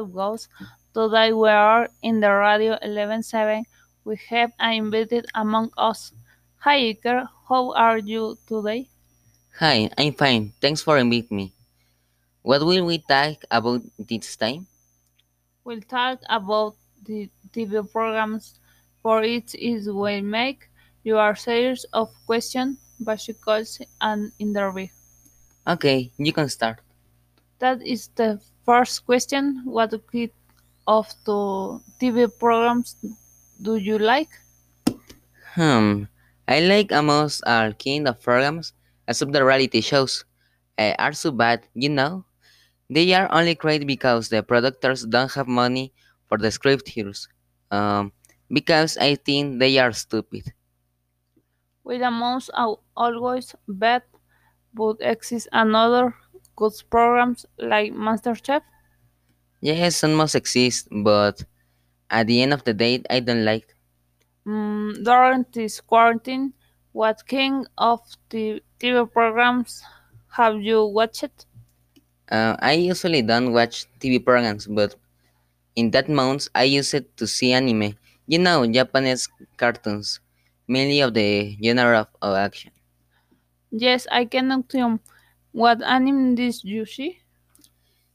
Goes. Today we are in the Radio 11.7. We have an invited among us. Hi Iker, how are you today? Hi, I'm fine. Thanks for inviting me. What will we talk about this time? We'll talk about the TV programs. For it is we make your series of questions, bicycles, and interview. Okay, you can start. That is the first question. What kind of the TV programs do you like? Hmm, I like almost all kind of programs, except the reality shows. Uh, are so bad, you know? They are only great because the producers don't have money for the scriptures. Um, because I think they are stupid. With amounts are always bad, but exist another good programs like MasterChef. Yes, some must exist, but at the end of the day, I don't like. Mm, during this quarantine, what kind of the TV programs have you watched? Uh, I usually don't watch TV programs, but in that months I use it to see anime. You know, Japanese cartoons, mainly of the genre of, of action. Yes, I can assume. What anime did you see?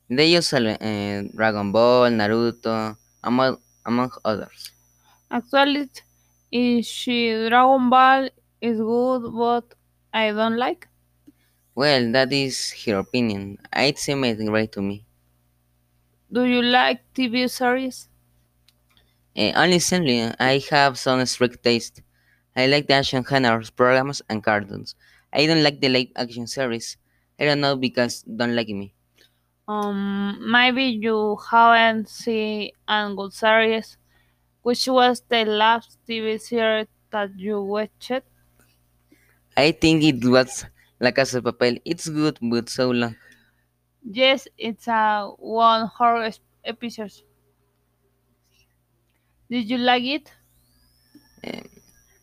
They uh, Dragon Ball, Naruto, among, among others. Actually, is she Dragon Ball is good, but I don't like. Well, that is her opinion. It seemed great to me. Do you like TV series? Uh, honestly, I have some strict taste. I like the action genres, programs, and cartoons. I don't like the live action series. I don't know because don't like me. Um, maybe you haven't seen a good series. Which was the last TV series that you watched? I think it was La Casa de Papel. It's good, but so long. Yes, it's a one horror episode. Did you like it? Um,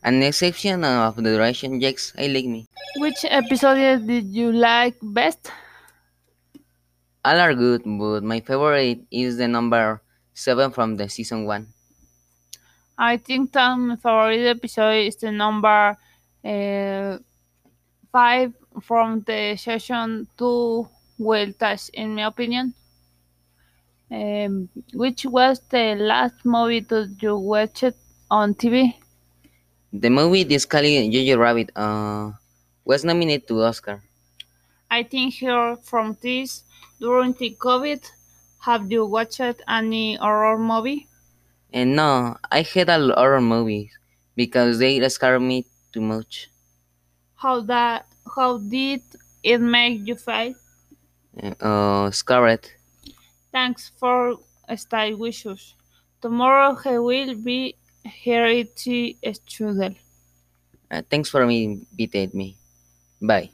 an exception of the duration, yes, I like me. Which episode did you like best? All are good, but my favorite is the number 7 from the season 1. I think that my favorite episode is the number uh, 5 from the session 2 vueltas, in my opinion. Um, which was the last movie that you watched on TV? The movie this called Jojo Rabbit uh, was nominated to Oscar. I think here from this during the COVID, have you watched any horror movie? And no, I hate all horror movies because they scare me too much. How that how did it make you feel? Uh, scared. Thanks for stay with us. Tomorrow he will be the strudel. Uh, thanks for inviting me. Bye.